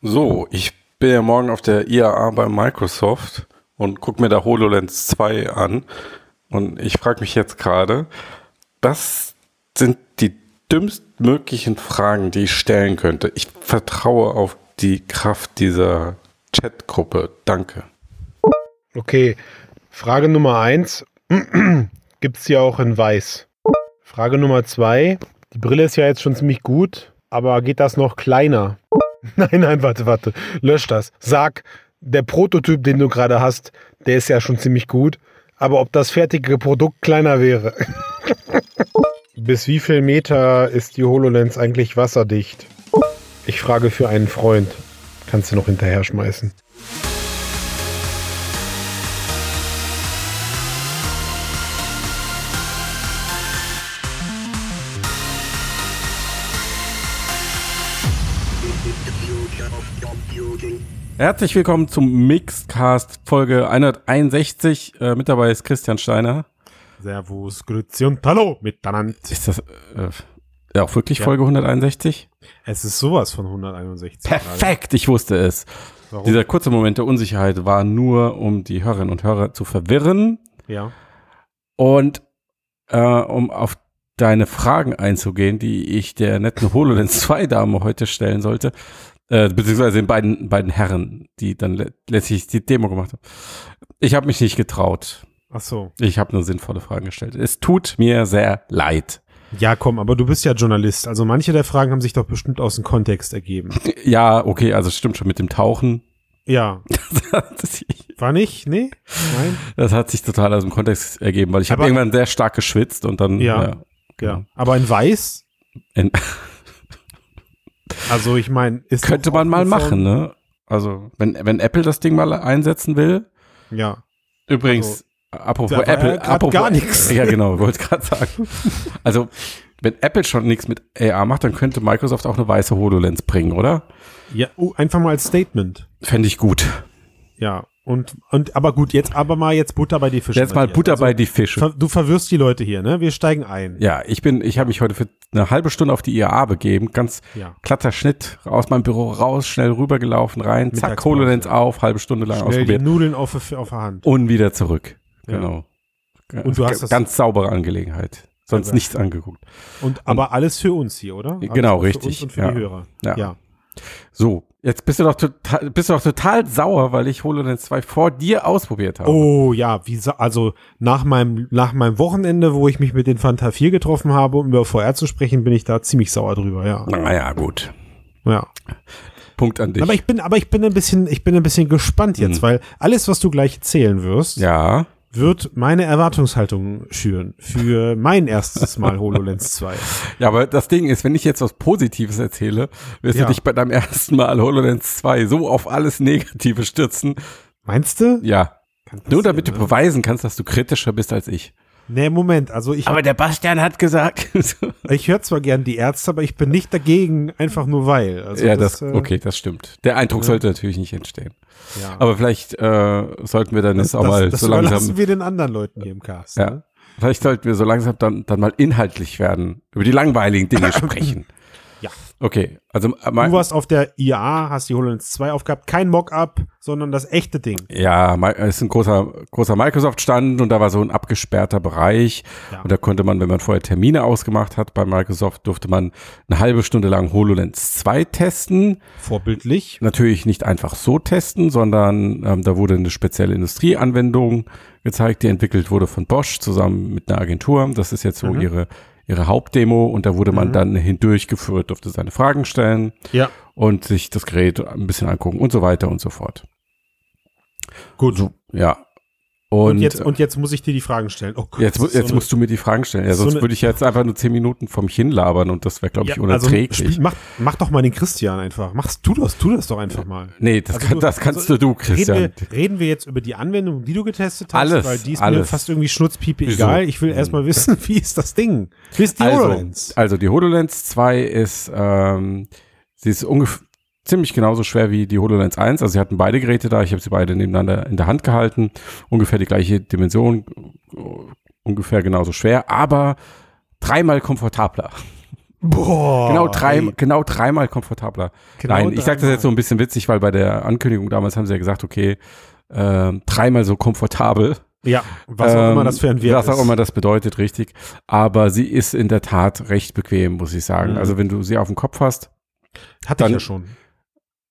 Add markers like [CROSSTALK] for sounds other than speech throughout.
So, ich bin ja morgen auf der IAA bei Microsoft und gucke mir da HoloLens 2 an. Und ich frage mich jetzt gerade, was sind die dümmstmöglichen Fragen, die ich stellen könnte? Ich vertraue auf die Kraft dieser Chatgruppe. Danke. Okay, Frage Nummer eins gibt es hier auch in weiß. Frage Nummer zwei, die Brille ist ja jetzt schon ziemlich gut, aber geht das noch kleiner? [LAUGHS] Nein, nein, warte, warte. Lösch das. Sag, der Prototyp, den du gerade hast, der ist ja schon ziemlich gut. Aber ob das fertige Produkt kleiner wäre? [LAUGHS] Bis wie viel Meter ist die HoloLens eigentlich wasserdicht? Ich frage für einen Freund. Kannst du noch hinterher schmeißen. Herzlich willkommen zum Mixedcast Folge 161. Äh, mit dabei ist Christian Steiner. Servus, Grüezi und Hallo miteinander. Ist das äh, ja auch wirklich ja. Folge 161? Es ist sowas von 161. Perfekt, ich wusste es. Warum? Dieser kurze Moment der Unsicherheit war nur, um die Hörerinnen und Hörer zu verwirren. Ja. Und äh, um auf deine Fragen einzugehen, die ich der netten HoloLens 2 Dame heute stellen sollte, äh, beziehungsweise den beiden, beiden Herren, die dann letztlich die Demo gemacht haben. Ich habe mich nicht getraut. Ach so. Ich habe nur sinnvolle Fragen gestellt. Es tut mir sehr leid. Ja, komm, aber du bist ja Journalist. Also manche der Fragen haben sich doch bestimmt aus dem Kontext ergeben. [LAUGHS] Ja, okay, also stimmt schon mit dem Tauchen. Ja. [LAUGHS] War nicht? Nee? Nein? Das hat sich total aus dem Kontext ergeben, weil ich habe irgendwann sehr stark geschwitzt und dann. Ja. Ja. Genau. ja. Aber in weiß? In also ich meine, ist könnte man mal machen, ne? Also wenn wenn Apple das Ding mal einsetzen will. Ja. Übrigens, also, apropos Apple, apropos gar nichts. Ja genau, wollte gerade sagen. Also wenn Apple schon nichts mit AR macht, dann könnte Microsoft auch eine weiße HoloLens bringen, oder? Ja, uh, einfach mal als Statement. Fände ich gut. Ja, und, und, aber gut, jetzt aber mal jetzt Butter bei die Fische. Jetzt mal Butter also, bei die Fische. du verwirrst die Leute hier, ne? Wir steigen ein. Ja, ich bin, ich habe mich heute für eine halbe Stunde auf die IAA begeben, ganz ja. glatter Schnitt aus meinem Büro raus, schnell rübergelaufen, rein, zack, HoloLens auf, halbe Stunde lang schnell ausprobiert. Die Nudeln auf, auf der Hand. Und wieder zurück. Ja. Genau. Und du hast das ganz saubere Angelegenheit. Sonst nichts angeguckt. Und aber und, alles für uns hier, oder? Genau, alles richtig. und für ja. die Hörer. Ja. So, Jetzt bist du doch total, bist du doch total sauer, weil ich HoloLens 2 vor dir ausprobiert habe. Oh ja, wie also nach meinem nach meinem Wochenende, wo ich mich mit den Fanta 4 getroffen habe, um über VR zu sprechen, bin ich da ziemlich sauer drüber, ja. Naja, gut. Ja. Punkt an dich. Aber ich bin aber ich bin ein bisschen ich bin ein bisschen gespannt jetzt, hm. weil alles was du gleich erzählen wirst. Ja wird meine Erwartungshaltung schüren für mein erstes Mal [LAUGHS] HoloLens 2. Ja, aber das Ding ist, wenn ich jetzt was Positives erzähle, wirst ja. du dich bei deinem ersten Mal HoloLens 2 so auf alles Negative stürzen. Meinst du? Ja. Nur damit du beweisen kannst, dass du kritischer bist als ich. Nee, Moment, also ich. Aber der Bastian hat gesagt. [LAUGHS] ich höre zwar gern die Ärzte, aber ich bin nicht dagegen, einfach nur weil. Also ja, das, das, äh, okay, das stimmt. Der Eindruck ja. sollte natürlich nicht entstehen. Ja. Aber vielleicht äh, sollten wir dann das, jetzt auch mal das so langsam. Das wir den anderen Leuten hier im Cast. Ja. Ne? Vielleicht sollten wir so langsam dann, dann mal inhaltlich werden, über die langweiligen Dinge [LAUGHS] sprechen. Ja. Okay, also äh, du warst auf der IA, hast die HoloLens 2 aufgehabt, kein Mock-up, sondern das echte Ding. Ja, es ist ein großer großer Microsoft Stand und da war so ein abgesperrter Bereich ja. und da konnte man, wenn man vorher Termine ausgemacht hat bei Microsoft, durfte man eine halbe Stunde lang HoloLens 2 testen. Vorbildlich. Natürlich nicht einfach so testen, sondern ähm, da wurde eine spezielle Industrieanwendung gezeigt, die entwickelt wurde von Bosch zusammen mit einer Agentur. Das ist jetzt so mhm. ihre ihre Hauptdemo und da wurde man mhm. dann hindurchgeführt, durfte seine Fragen stellen ja. und sich das Gerät ein bisschen angucken und so weiter und so fort. Gut. So, ja. Und, und, jetzt, und jetzt muss ich dir die Fragen stellen. Oh Gott, jetzt jetzt so musst du mir die Fragen stellen. Ja, sonst so würde ich jetzt einfach nur zehn Minuten vom hin labern und das wäre, glaube ich, ja, also unerträglich. Also, mach, mach doch mal den Christian einfach. Machst du das, tu das doch einfach mal. Nee, das, also kann, das kannst also, du, Christian. Reden wir, reden wir, jetzt über die Anwendung, die du getestet hast? Alles. Weil die ist alles. mir fast irgendwie schnutzpiepe Wieso? egal. Ich will erstmal wissen, [LAUGHS] wie ist das Ding? Wie ist die also, HoloLens? Also die HoloLens 2 ist, ähm, sie ist ungefähr ziemlich genauso schwer wie die HoloLens 1. Also sie hatten beide Geräte da. Ich habe sie beide nebeneinander in der Hand gehalten. Ungefähr die gleiche Dimension, ungefähr genauso schwer, aber dreimal komfortabler. Boah. Genau, drei, ey. genau dreimal komfortabler. Genau Nein, ich sage das jetzt so ein bisschen witzig, weil bei der Ankündigung damals haben sie ja gesagt, okay, äh, dreimal so komfortabel. Ja, was auch Ähm, immer das für ein Wert Was auch ist. immer das bedeutet, richtig. Aber sie ist in der Tat recht bequem, muss ich sagen. Mhm. Also wenn du sie auf dem Kopf hast, Hatte ich dann- ja schon.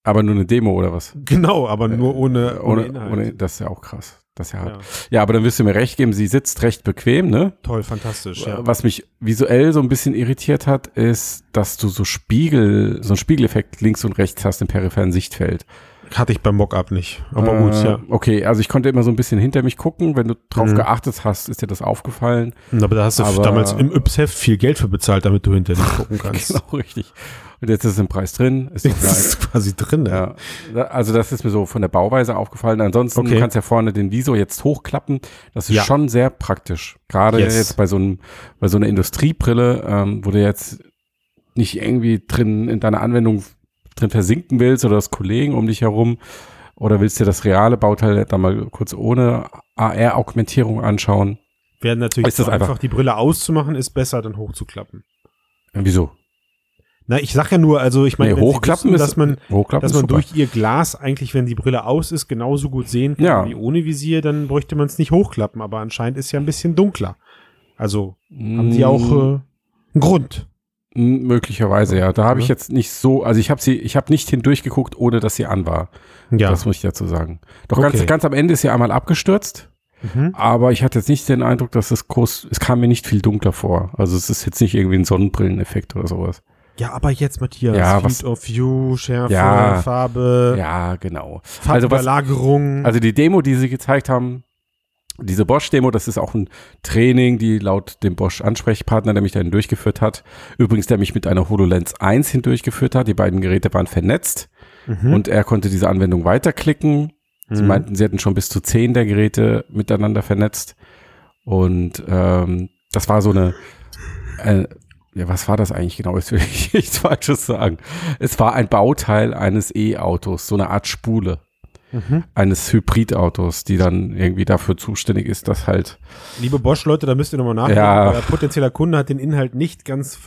Aber nur eine Demo oder was? Genau, aber nur ohne, ohne, Ohne, Inhalt. ohne, das ist ja auch krass. Das ist ja, hart. ja. ja, aber dann wirst du mir recht geben, sie sitzt recht bequem, ne? Toll, fantastisch. Ja. Was mich visuell so ein bisschen irritiert hat, ist, dass du so Spiegel, so einen Spiegeleffekt links und rechts hast im peripheren Sichtfeld. Hatte ich beim Mockup nicht. Aber Äh, gut, ja. Okay, also ich konnte immer so ein bisschen hinter mich gucken. Wenn du drauf Mhm. geachtet hast, ist dir das aufgefallen. Aber da hast du aber- damals im Yps-Heft viel Geld für bezahlt, damit du hinter dich gucken [LAUGHS] kannst. Genau, richtig. Und jetzt ist es im Preis drin. Ist geil. ist quasi drin. Ja. Ja, also das ist mir so von der Bauweise aufgefallen. Ansonsten Okay. du kannst ja vorne den Visor jetzt hochklappen. Das ist Ja. schon sehr praktisch. Gerade Yes. jetzt bei so einem, bei so einer Industriebrille, ähm, wo du jetzt nicht irgendwie drin in deiner Anwendung drin versinken willst oder das Kollegen um dich herum oder willst dir das reale Bauteil da mal kurz ohne AR-Augmentierung anschauen. Wäre natürlich Ist das einfach, einfach- die Brille auszumachen, ist besser, dann hochzuklappen. Wieso? Na, ich sag ja nur, also ich meine, Nee, hochklappen wissen, ist, dass man, hochklappen dass man durch ihr Glas eigentlich, wenn die Brille aus ist, genauso gut sehen kann Ja. wie ohne Visier, dann bräuchte man es nicht hochklappen. Aber anscheinend ist ja ein bisschen dunkler. Also haben die auch Mm. äh, einen Grund. Möglicherweise, ja. Da habe ich jetzt nicht so, also ich habe sie, ich habe nicht hindurchgeguckt, ohne dass sie an war. Ja. Das muss ich dazu sagen. Doch Okay. ganz, ganz am Ende ist sie einmal abgestürzt, Mhm. aber ich hatte jetzt nicht den Eindruck, dass es groß, es kam mir nicht viel dunkler vor. Also es ist jetzt nicht irgendwie ein Sonnenbrilleneffekt oder sowas. Ja, aber jetzt, Matthias, Ja, Field was- of View, Schärfe, Ja. Farbe, Ja, genau. Also was- Farbüberlagerung. Also die Demo, die sie gezeigt haben, diese Bosch-Demo, das ist auch ein Training, die laut dem Bosch-Ansprechpartner, der mich dahin durchgeführt hat, übrigens, der mich mit einer HoloLens 1 hindurchgeführt hat, die beiden Geräte waren vernetzt Mhm. und er konnte diese Anwendung weiterklicken. Sie Mhm. meinten, sie hätten schon bis zu zehn der Geräte miteinander vernetzt. Und ähm, das war so eine, äh, ja, was war das eigentlich genau? [LAUGHS] Jetzt will ich nichts Falsches sagen. Es war ein Bauteil eines E-Autos, so eine Art Spule Mhm. eines Hybridautos, die dann irgendwie dafür zuständig ist, dass halt, Liebe Bosch-Leute, da müsst ihr nochmal nachdenken. Ja. Euer potenzieller Kunde hat den Inhalt nicht ganz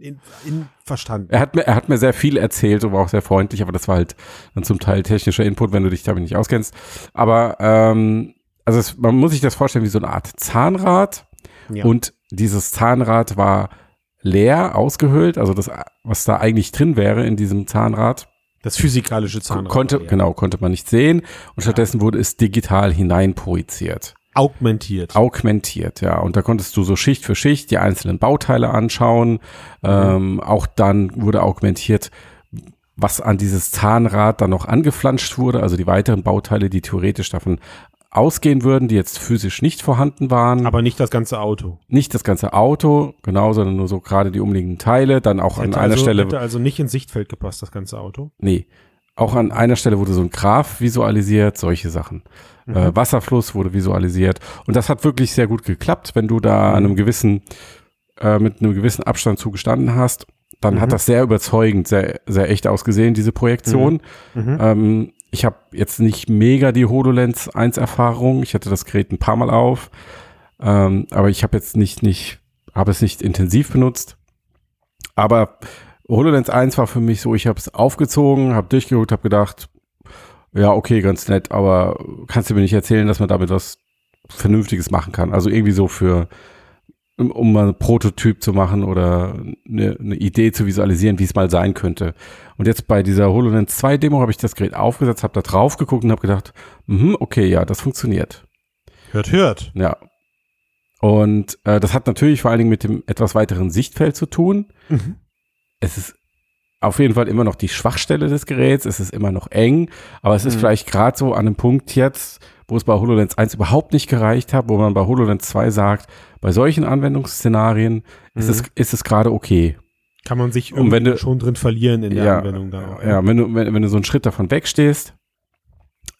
in, in verstanden. er hat mir, er hat mir sehr viel erzählt und war auch sehr freundlich, aber das war halt dann zum Teil technischer Input, wenn du dich damit nicht auskennst. Aber ähm, also es, man muss sich das vorstellen wie so eine Art Zahnrad, Ja. Und dieses Zahnrad war leer ausgehöhlt, also das, was da eigentlich drin wäre in diesem Zahnrad, das physikalische Zahnrad. konnte, ja. genau, konnte man nicht sehen. Und stattdessen wurde es digital hineinprojiziert, Augmentiert. augmentiert, ja. Und da konntest du so Schicht für Schicht die einzelnen Bauteile anschauen. Mhm. Ähm, auch dann wurde augmentiert, was an dieses Zahnrad dann noch angeflanscht wurde, also die weiteren Bauteile, die theoretisch davon ausgehen würden, die jetzt physisch nicht vorhanden waren. aber nicht das ganze Auto. nicht das ganze Auto, genau, sondern nur so gerade die umliegenden Teile, dann auch an Hätte einer also, Stelle, Hätte also nicht ins Sichtfeld gepasst, das ganze Auto. nee, auch an einer Stelle wurde so ein Graph visualisiert, solche Sachen. Mhm. Äh, Wasserfluss wurde visualisiert und das hat wirklich sehr gut geklappt, wenn du da an einem gewissen, äh, mit einem gewissen Abstand zugestanden hast, dann Mhm. hat das sehr überzeugend, sehr, sehr echt ausgesehen, diese Projektion. Mhm. Ähm, ich habe jetzt nicht mega die HoloLens 1 Erfahrung. Ich hatte das Gerät ein paar Mal auf. Ähm, aber ich habe jetzt nicht, nicht, habe es nicht intensiv benutzt. Aber HoloLens 1 war für mich so, ich habe es aufgezogen, habe durchgeguckt, habe gedacht, ja, okay, ganz nett, aber kannst du mir nicht erzählen, dass man damit was Vernünftiges machen kann? Also irgendwie so für, um, um mal einen Prototyp zu machen oder eine, eine Idee zu visualisieren, wie es mal sein könnte. Und jetzt bei dieser HoloLens 2 Demo habe ich das Gerät aufgesetzt, habe da drauf geguckt und habe gedacht, mhm, okay, ja, das funktioniert. Hört, hört. Ja. Und äh, das hat natürlich vor allen Dingen mit dem etwas weiteren Sichtfeld zu tun. Mhm. Es ist auf jeden Fall immer noch die Schwachstelle des Geräts, es ist immer noch eng, aber es ist Mhm. vielleicht gerade so an einem Punkt jetzt, wo es bei HoloLens 1 überhaupt nicht gereicht hat, wo man bei HoloLens 2 sagt, bei solchen Anwendungsszenarien ist Mhm. es, ist es gerade okay. Kann man sich irgendwie du- schon drin verlieren in der Ja, Anwendung dann auch. Ja, wenn du, wenn, wenn du so einen Schritt davon wegstehst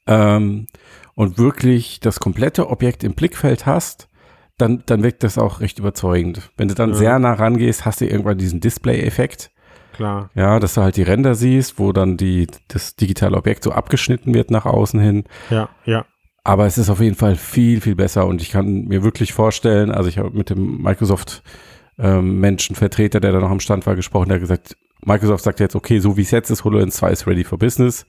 ähm, und wirklich das komplette Objekt im Blickfeld hast, dann, dann wirkt das auch recht überzeugend. Wenn du dann Ja. sehr nah rangehst, hast du irgendwann diesen Display-Effekt. Klar. Ja, dass du halt die Ränder siehst, wo dann die, das digitale Objekt so abgeschnitten wird nach außen hin. Ja, ja. Aber es ist auf jeden Fall viel, viel besser und ich kann mir wirklich vorstellen, also ich habe mit dem Microsoft ähm, der da noch am Stand war, gesprochen, der hat gesagt, Microsoft sagt jetzt, okay, so wie es jetzt ist, HoloLens 2 ist ready for business.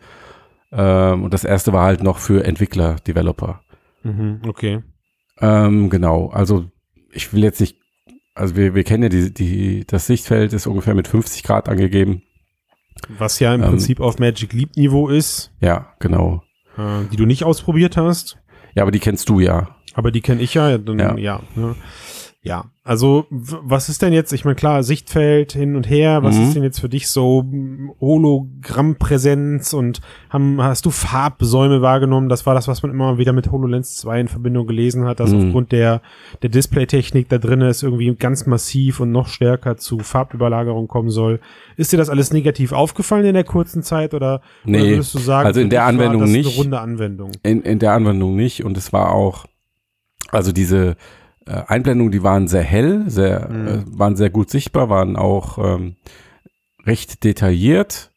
Ähm, und das erste war halt noch für Entwickler, Developer. Mhm, okay. Ähm, genau, also ich will jetzt nicht, also wir, wir kennen ja die, die, das Sichtfeld ist ungefähr mit 50 Grad angegeben. Was ja im Ähm, Prinzip auf Magic Leap Niveau ist, Ja, genau. Äh, die du nicht ausprobiert hast. Ja, aber die kennst du ja. Aber die kenne ich ja. Dann, ja. Ja. Ne? Ja. Also, was ist denn jetzt, ich meine, klar, Sichtfeld hin und her, was Mhm. ist denn jetzt für dich so m, Hologrammpräsenz und haben, hast du Farbsäume wahrgenommen? Das war das, was man immer wieder mit HoloLens 2 in Verbindung gelesen hat, dass Mhm. aufgrund der, der Displaytechnik da drin es irgendwie ganz massiv und noch stärker zu Farbüberlagerung kommen soll. Ist dir das alles negativ aufgefallen in der kurzen Zeit oder, oder Nee, würdest du sagen, also in der Anwendung nicht. eine runde Anwendung? In, in der Anwendung nicht. Und es war auch, also diese Einblendungen, die waren sehr hell, sehr, Mhm. äh, waren sehr gut sichtbar, waren auch ähm, recht detailliert.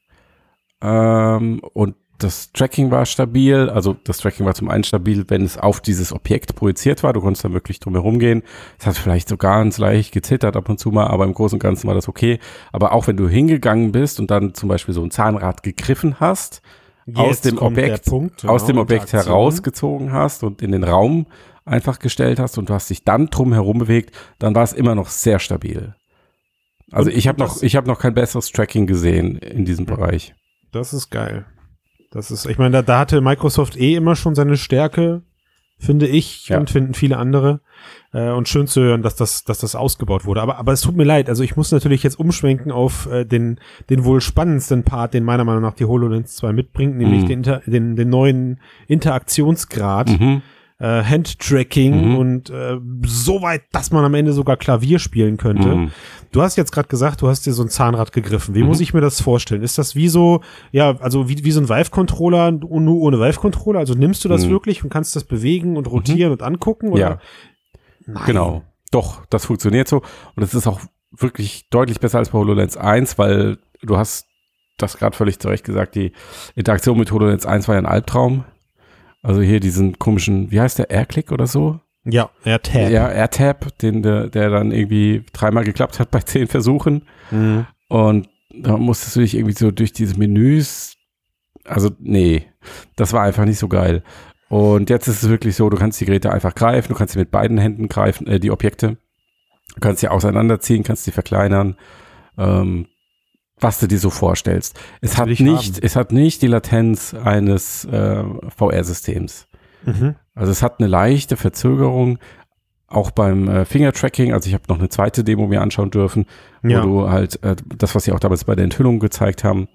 Ähm, und das Tracking war stabil. Also das Tracking war zum einen stabil, wenn es auf dieses Objekt projiziert war. Du konntest dann wirklich drum herum gehen. Es hat vielleicht so ganz leicht gezittert ab und zu mal, aber im Großen und Ganzen war das okay. Aber auch wenn du hingegangen bist und dann zum Beispiel so ein Zahnrad gegriffen hast, aus Jetzt dem kommt der Objekt, Punkt, aus genau, dem Objekt herausgezogen hast und in den Raum einfach gestellt hast und du hast dich dann drum herum bewegt, dann war es immer noch sehr stabil. Also Und ich habe noch, ich habe noch kein besseres Tracking gesehen in diesem Bereich. Das ist geil. Das ist, ich meine, da, da hatte Microsoft eh immer schon seine Stärke, finde ich Ja. und finden viele andere. Äh, und schön zu hören, dass das, dass das ausgebaut wurde. Aber, aber es tut mir leid. Also ich muss natürlich jetzt umschwenken auf äh, den, den wohl spannendsten Part, den meiner Meinung nach die HoloLens 2 mitbringt, nämlich Mhm. den, den, den neuen Interaktionsgrad. Mhm. Äh, Handtracking Mhm. und äh, so weit, dass man am Ende sogar Klavier spielen könnte. Mhm. Du hast jetzt gerade gesagt, du hast dir so ein Zahnrad gegriffen. Wie Mhm. muss ich mir das vorstellen? Ist das wie so, ja, also wie, wie so ein Vive-Controller, nur ohne Vive-Controller? Also nimmst du das Mhm. wirklich und kannst das bewegen und rotieren und angucken? Oder? Ja, Nein. genau. Doch, das funktioniert so. Und es ist auch wirklich deutlich besser als bei HoloLens 1, weil du hast das gerade völlig zu Recht gesagt, die Interaktion mit HoloLens 1 war ja ein Albtraum. Also hier diesen komischen, wie heißt der, Airclick oder so? Ja, AirTag. Ja, AirTab, den, der, der dann irgendwie dreimal geklappt hat [LAUGHS] bei zehn Versuchen. Mhm. Und da musstest du dich irgendwie so durch diese Menüs, also nee, das war einfach nicht so geil. Und jetzt ist es wirklich so, du kannst die Geräte einfach greifen, du kannst sie mit beiden Händen greifen, äh, die Objekte. Du kannst sie auseinanderziehen, kannst sie verkleinern, ähm, was du dir so vorstellst. Es hat nicht, haben. es hat nicht die Latenz eines äh, VR-Systems. Mhm. Also es hat eine leichte Verzögerung, auch beim äh, Finger-Tracking. Also ich habe noch eine zweite Demo mir anschauen dürfen, Ja, wo du halt äh, das, was sie auch damals bei der Enthüllung gezeigt haben,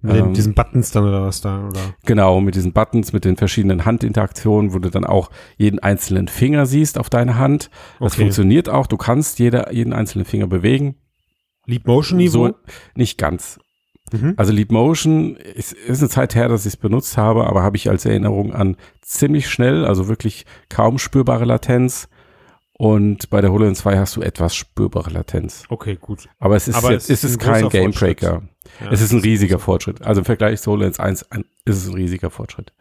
mit ähm, diesen Buttons dann oder was da, oder? genau mit diesen Buttons, mit den verschiedenen Handinteraktionen, wo du dann auch jeden einzelnen Finger siehst auf deiner Hand. Das Okay. funktioniert auch. Du kannst jeder, jeden einzelnen Finger bewegen. Leap Motion Niveau? So, nicht ganz. Mhm. Also Leap Motion ist, ist eine Zeit her, dass ich es benutzt habe, aber habe ich als Erinnerung an ziemlich schnell, also wirklich kaum spürbare Latenz. Und bei der HoloLens 2 hast du etwas spürbare Latenz. Okay, gut. Aber es ist, Aber jetzt, es es ist ist ein kein Gamebreaker. Ja, es ist ein riesiger großer- Fortschritt. Also im Vergleich zu HoloLens 1 ein, ist es ein riesiger Fortschritt.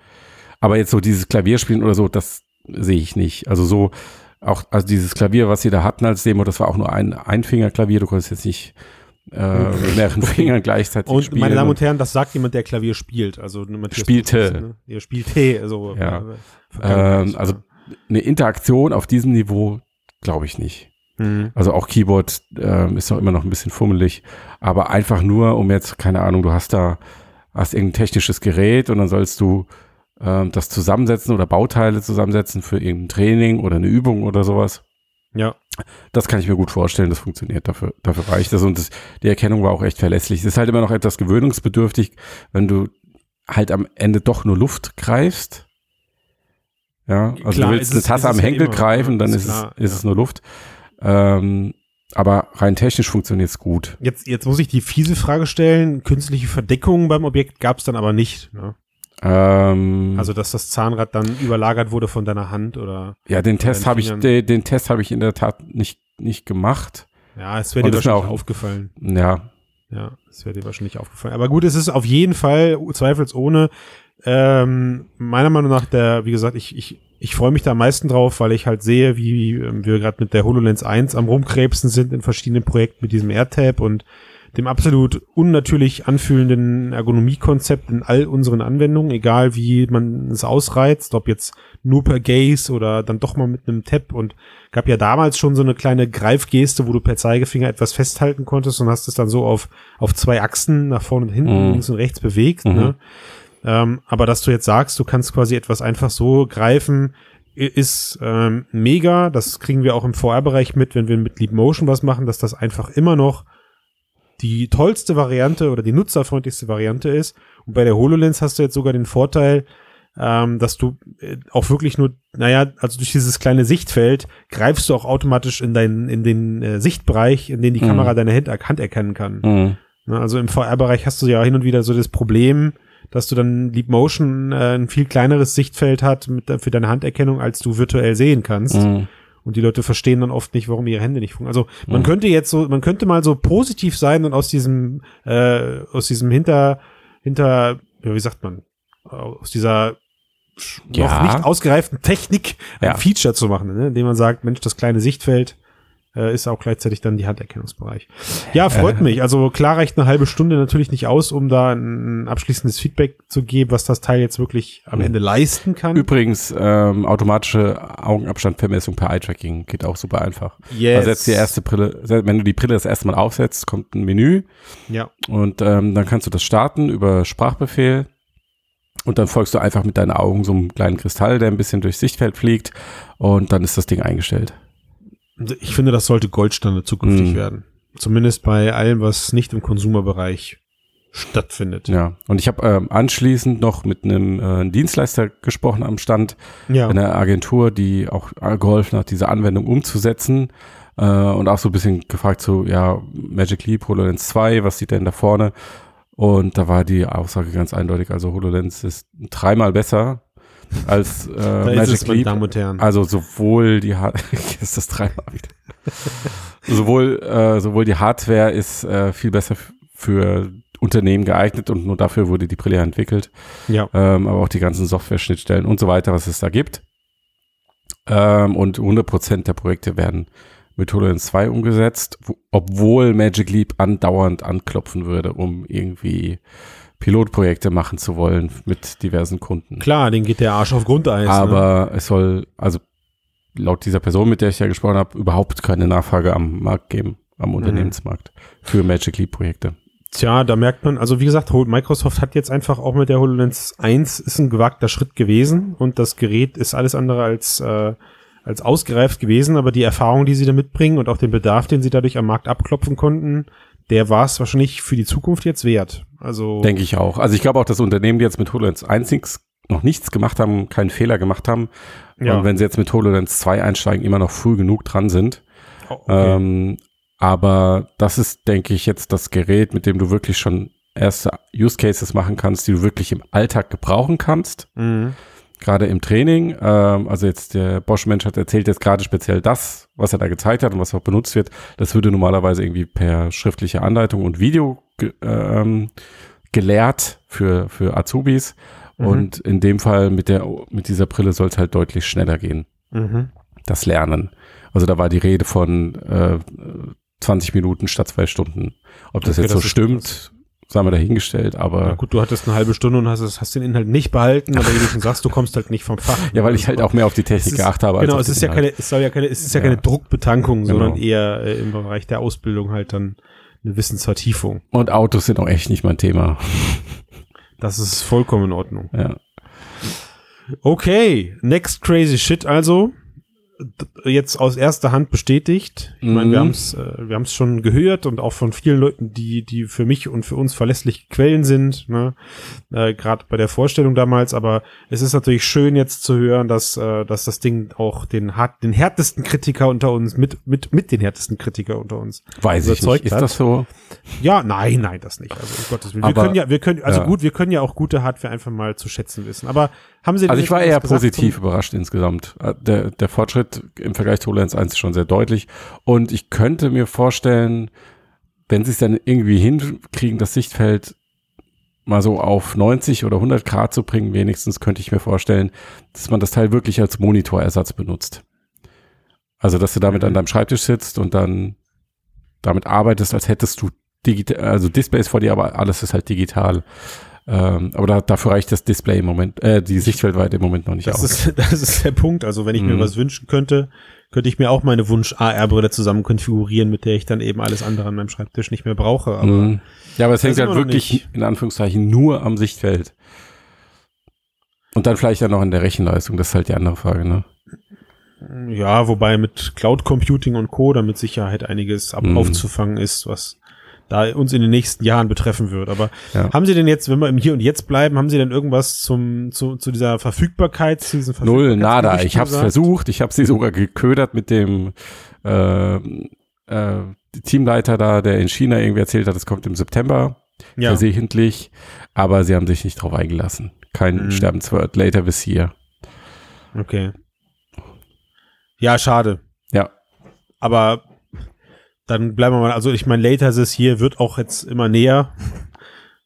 Aber jetzt so dieses Klavierspielen oder so, das sehe ich nicht. Also so auch, also dieses Klavier, was sie da hatten als Demo, das war auch nur ein Einfingerklavier. Du konntest jetzt nicht äh, mit mehreren [LAUGHS] Fingern gleichzeitig Und spielen. meine Damen und Herren, das sagt jemand, der Klavier spielt. Also Matthias Spielte. Putz, ne? Ja, spielte. Also, Ja. äh, Ähm, also eine Interaktion auf diesem Niveau glaube ich nicht. Mhm. Also auch Keyboard ähm, ist doch immer noch ein bisschen fummelig, aber einfach nur, um jetzt, keine Ahnung, du hast da, hast irgendein technisches Gerät und dann sollst du ähm, das zusammensetzen oder Bauteile zusammensetzen für irgendein Training oder eine Übung oder sowas. Ja. Das kann ich mir gut vorstellen, das funktioniert, dafür, dafür reicht das und das, die Erkennung war auch echt verlässlich. Es ist halt immer noch etwas gewöhnungsbedürftig, wenn du halt am Ende doch nur Luft greifst. Ja, also Klar, du willst eine es- Tasse am Henkel immer, greifen, ne? dann Ist ist, klar, es, ist ja. es nur Luft. Ähm, aber rein technisch funktioniert es gut. Jetzt, jetzt muss ich die fiese Frage stellen. Künstliche Verdeckung beim Objekt gab es dann aber nicht. Ne? Ähm, Also, dass das Zahnrad dann überlagert wurde von deiner Hand oder. ja, den Test habe ich, den, den Test habe ich in der Tat nicht, nicht gemacht. Ja, es wäre dir wahrscheinlich auch- aufgefallen. Ja, Ja, es wäre dir wahrscheinlich aufgefallen. Aber gut, es ist auf jeden Fall zweifelsohne ähm, meiner Meinung nach der, wie gesagt, ich, ich, ich freue mich da am meisten drauf, weil ich halt sehe, wie ähm, wir gerade mit der HoloLens 1 am rumkrebsen sind in verschiedenen Projekten mit diesem AirTab und dem absolut unnatürlich anfühlenden Ergonomiekonzept in all unseren Anwendungen, egal wie man es ausreizt, ob jetzt nur per Gaze oder dann doch mal mit einem Tab und gab ja damals schon so eine kleine Greifgeste, wo du per Zeigefinger etwas festhalten konntest und hast es dann so auf, auf zwei Achsen nach vorne und hinten, mhm. links und rechts bewegt. Mhm. Ne? Ähm, aber dass du jetzt sagst, du kannst quasi etwas einfach so greifen, ist ähm, mega. Das kriegen wir auch im VR-Bereich mit, wenn wir mit Leap Motion was machen, dass das einfach immer noch die tollste Variante oder die nutzerfreundlichste Variante ist. Und bei der HoloLens hast du jetzt sogar den Vorteil, ähm, dass du äh, auch wirklich nur, naja, also durch dieses kleine Sichtfeld greifst du auch automatisch in deinen, in den äh, Sichtbereich, in den die mhm. Kamera deine Hand, Hand erkennen kann. Mhm. Na, also im VR-Bereich hast du ja hin und wieder so das Problem, dass du dann Leap Motion äh, ein viel kleineres Sichtfeld hat mit, für deine Handerkennung, als du virtuell sehen kannst. Mhm. Und die Leute verstehen dann oft nicht, warum ihre Hände nicht funktionieren. Also man mhm. könnte jetzt so, man könnte mal so positiv sein und aus diesem, äh, aus diesem hinter, hinter, ja, wie sagt man, aus dieser ja. noch nicht ausgereiften Technik ein ja. Feature zu machen, ne? indem man sagt, Mensch, das kleine Sichtfeld äh, ist auch gleichzeitig dann die Handerkennungsbereich. Ja, freut äh. mich. Also klar reicht eine halbe Stunde natürlich nicht aus, um da ein abschließendes Feedback zu geben, was das Teil jetzt wirklich am Ende leisten kann. Übrigens, ähm, automatische Augenabstandvermessung per Eye-Tracking geht auch super einfach. Yes. Also jetzt die erste Brille, wenn du die Brille das erste Mal aufsetzt, kommt ein Menü. Ja. Und ähm, dann kannst du das starten über Sprachbefehl. Und dann folgst du einfach mit deinen Augen so einem kleinen Kristall, der ein bisschen durchs Sichtfeld fliegt. Und dann ist das Ding eingestellt. Ich finde, das sollte Goldstandard zukünftig mhm. werden. Zumindest bei allem, was nicht im Konsumerbereich stattfindet. Ja, und ich habe ähm, anschließend noch mit einem äh, Dienstleister gesprochen am Stand, ja. einer Agentur, die auch geholfen hat, diese Anwendung umzusetzen äh, und auch so ein bisschen gefragt so, ja, Magic Leap, HoloLens 2, was sieht denn da vorne? Und da war die Aussage ganz eindeutig, also HoloLens ist dreimal besser als äh, Magic Leap. Also sowohl die [LAUGHS] ist das dreimal wieder. [LAUGHS] sowohl äh, sowohl die Hardware ist äh, viel besser für Unternehmen geeignet und nur dafür wurde die Brille entwickelt. Ja. Ähm, aber auch die ganzen Software-Schnittstellen und so weiter, was es da gibt. Ähm, und 100% der Projekte werden mit HoloLens 2 umgesetzt, wo, obwohl Magic Leap andauernd anklopfen würde, um irgendwie Pilotprojekte machen zu wollen mit diversen Kunden. Klar, den geht der Arsch auf Grundeis. Ne? Aber ne? es soll, also laut dieser Person, mit der ich ja gesprochen habe, überhaupt keine Nachfrage am Markt geben, am mhm. Unternehmensmarkt für Magic Leap Projekte. Tja, da merkt man, also wie gesagt, Microsoft hat jetzt einfach auch mit der HoloLens 1 ist ein gewagter Schritt gewesen und das Gerät ist alles andere als, äh, als ausgereift gewesen, aber die Erfahrung, die sie da mitbringen und auch den Bedarf, den sie dadurch am Markt abklopfen konnten, der war es wahrscheinlich für die Zukunft jetzt wert. Also denke ich auch. Also ich glaube auch, dass Unternehmen, die jetzt mit HoloLens 1 noch nichts gemacht haben, keinen Fehler gemacht haben. Ja. Und wenn sie jetzt mit HoloLens 2 einsteigen, immer noch früh genug dran sind. Oh, okay. ähm, aber das ist, denke ich, jetzt das Gerät, mit dem du wirklich schon erste Use Cases machen kannst, die du wirklich im Alltag gebrauchen kannst. Mhm gerade im Training, ähm, also jetzt der Bosch-Mensch hat erzählt jetzt gerade speziell das, was er da gezeigt hat und was auch benutzt wird, das würde normalerweise irgendwie per schriftliche Anleitung und Video ge ähm, gelehrt für, für Azubis. Mhm. Und in dem Fall mit der, mit dieser Brille soll es halt deutlich schneller gehen. Mhm. Das Lernen. Also da war die Rede von äh, 20 Minuten statt zwei Stunden. Ob das okay, jetzt das so stimmt, sagen wir dahingestellt, aber. Na gut, du hattest eine halbe Stunde und hast, hast den Inhalt nicht behalten, aber wie du schon sagst, du kommst halt nicht vom Fach. [LAUGHS] ja, weil ich halt auch mehr auf die Technik geachtet habe. Genau, es ist ja keine, es soll ja keine, es ist ja, ja keine Druckbetankung, genau. sondern eher äh, im Bereich der Ausbildung halt dann eine Wissensvertiefung. Und Autos sind auch echt nicht mein Thema. [LAUGHS] Das ist vollkommen in Ordnung. Ja. Okay, next crazy shit also jetzt aus erster Hand bestätigt. Ich meine, wir mhm. haben es äh, wir haben es schon gehört und auch von vielen Leuten, die die für mich und für uns verlässliche Quellen sind, ne? äh, gerade bei der Vorstellung damals. Aber es ist natürlich schön jetzt zu hören, dass äh, dass das Ding auch den hart, den härtesten Kritiker unter uns mit mit mit den härtesten Kritiker unter uns Weiß ich nicht. Ist das so? Ja, nein, nein, das nicht. Also um Gottes Willen. Wir können ja, wir können also ja. gut, wir können ja auch gute Hardware einfach mal zu schätzen wissen. Aber haben Sie Also ich war eher positiv überrascht insgesamt. Äh, der, der Fortschritt im Vergleich zu HoloLens 1 ist schon sehr deutlich. Und ich könnte mir vorstellen, wenn sie es dann irgendwie hinkriegen, das Sichtfeld mal so auf 90 oder 100 Grad zu bringen, wenigstens könnte ich mir vorstellen, dass man das Teil wirklich als Monitorersatz benutzt. Also, dass du damit an Mhm. deinem Schreibtisch sitzt und dann damit arbeitest, als hättest du digital, also Displays vor dir, aber alles ist halt digital. Ähm, aber da, dafür reicht das Display im Moment, äh, die Sichtfeldweite im Moment noch nicht Das aus. ist, [LAUGHS] das ist der Punkt. Also wenn ich mir Mhm. was wünschen könnte, könnte ich mir auch meine Wunsch-AR-Brille zusammen konfigurieren, mit der ich dann eben alles andere an meinem Schreibtisch nicht mehr brauche. Aber Mhm. Ja, aber es hängt halt wirklich nicht. in Anführungszeichen nur am Sichtfeld. Und dann vielleicht ja noch in der Rechenleistung, das ist halt die andere Frage, ne? ja, wobei mit Cloud Computing und Co. da mit Sicherheit einiges ab Mhm. aufzufangen ist, was da uns in den nächsten Jahren betreffen wird. Aber Ja. haben Sie denn jetzt, wenn wir im Hier und Jetzt bleiben, haben Sie denn irgendwas zum, zu, zu dieser Verfügbarkeit, zu diesem Null, nada. Ich habe es versucht, ich habe sie sogar geködert mit dem äh, äh, Teamleiter da, der in China irgendwie erzählt hat, es kommt im September, Ja. versehentlich, aber sie haben sich nicht drauf eingelassen. Kein Mhm. Sterbenswort, later this year. Okay. Ja, schade. Ja. Aber dann bleiben wir mal, also ich meine, Later This hier wird auch jetzt immer näher.